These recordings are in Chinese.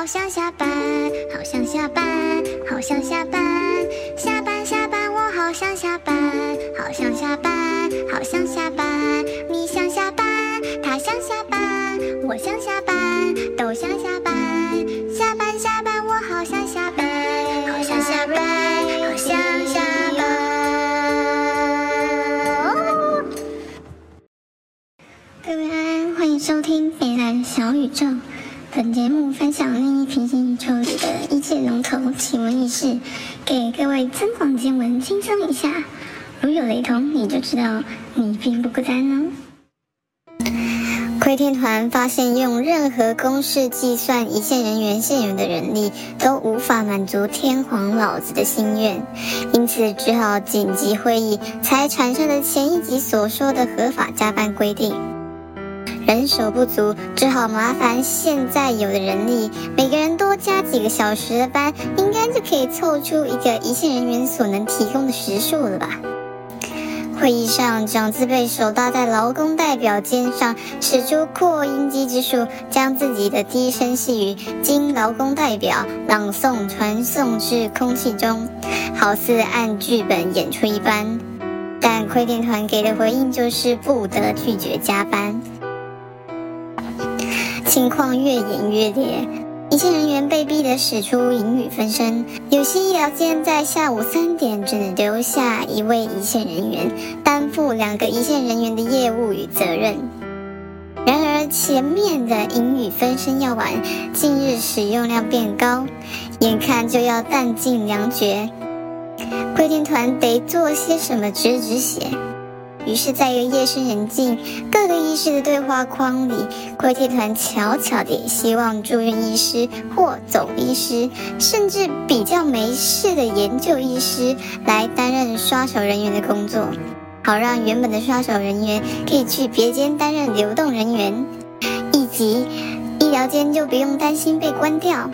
好想下班，好想下班，好想下班，下班。下班，我好想下班，好想下班，好想下班。你想下班，他想下班，我想下班，都想下班。下班。下班，我好想下班，好想下班，好想下班。各位安安，欢迎收听北蓝小宇宙。本节目分享另一平行宇宙里的一切龙头奇闻异事，给各位增广见闻，轻松一下。如有雷同，你就知道你并不孤单哦。窥天团发现，用任何公式计算一线人员现有的人力都无法满足天皇老子的心愿，因此只好紧急会议才产生了前一集所说的合法加班规定。人手不足，只好麻烦现在有的人力，每个人多加几个小时的班，应该就可以凑出一个一线人员所能提供的时数了吧？会议上，长字辈手搭在劳工代表肩上，使出扩音机之术，将自己的低声细语经劳工代表朗诵传送至空气中，好似按剧本演出一般。但窥电团给的回应就是不得拒绝加班。情况越演越烈，一线人员被逼得使出英语分身。有些医疗间在下午三点只能留下一位一线人员，担负两个一线人员的业务与责任。然而，前面的英语分身药丸近日使用量变高，眼看就要弹尽粮绝，窥天团得做些什么止止血。于是，在一个夜深人静、各个医师的对话框里，窥天团悄悄地希望住院医师或总医师，甚至比较没事的研究医师来担任刷手人员的工作，好让原本的刷手人员可以去别间担任流动人员，以及医疗间就不用担心被关掉，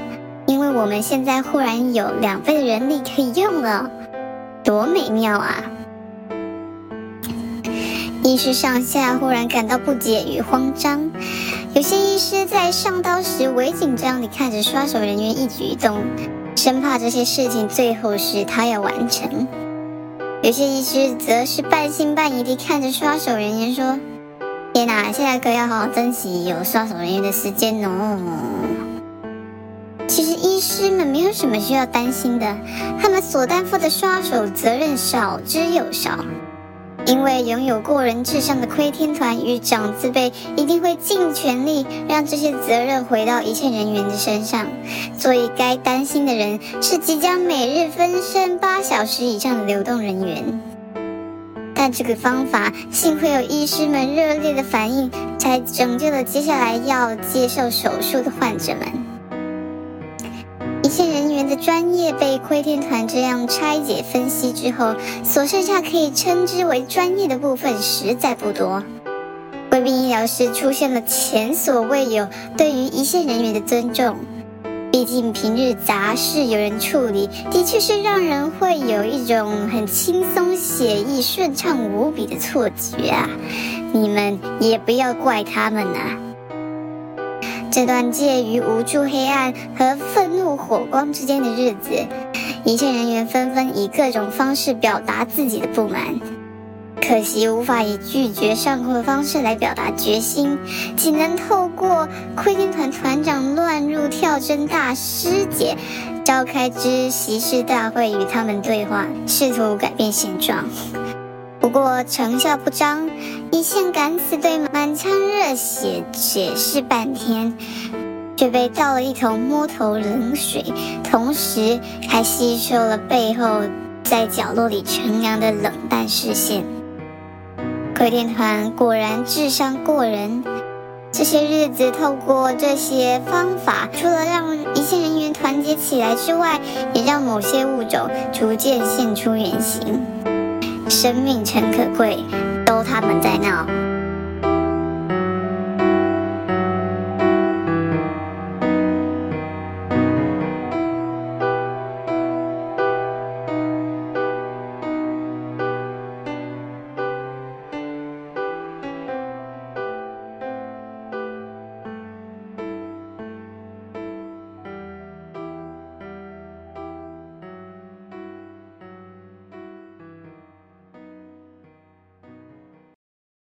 因为我们现在忽然有两倍的人力可以用了，多美妙啊！医师上下忽然感到不解与慌张，有些医师在上刀时微紧张地看着刷手人员一举一动，生怕这些事情最后是他要完成；有些医师则是半信半疑地看着刷手人员说：“天哪，现在可要好好珍惜有刷手人员的时间哦。”其实医师们没有什么需要担心的，他们所担负的刷手责任少之又少。因为拥有过人智商的窥天团与长字辈一定会尽全力让这些责任回到一切人员的身上，所以该担心的人是即将每日分身八小时以上的流动人员。但这个方法幸亏有医师们热烈的反应，才拯救了接下来要接受手术的患者们。的专业被窥天团这样拆解分析之后，所剩下可以称之为专业的部分实在不多。贵宾医疗师出现了前所未有对于一线人员的尊重，毕竟平日杂事有人处理，的确是让人会有一种很轻松写意、顺畅无比的错觉啊！你们也不要怪他们呐。这段介于无助黑暗和愤怒火光之间的日子，一线人员纷纷以各种方式表达自己的不满，可惜无法以拒绝上课的方式来表达决心，仅能透过窥天团团长乱入跳针大师姐召开之席式大会与他们对话，试图改变现状。不过成效不彰，一线敢死队满腔热血解释半天，却被倒了一头摸头冷水，同时还吸收了背后在角落里乘凉的冷淡视线。窥天团果然智商过人，这些日子透过这些方法，除了让一线人员团结起来之外，也让某些物种逐渐现出原形。生命诚可贵，都他们在闹。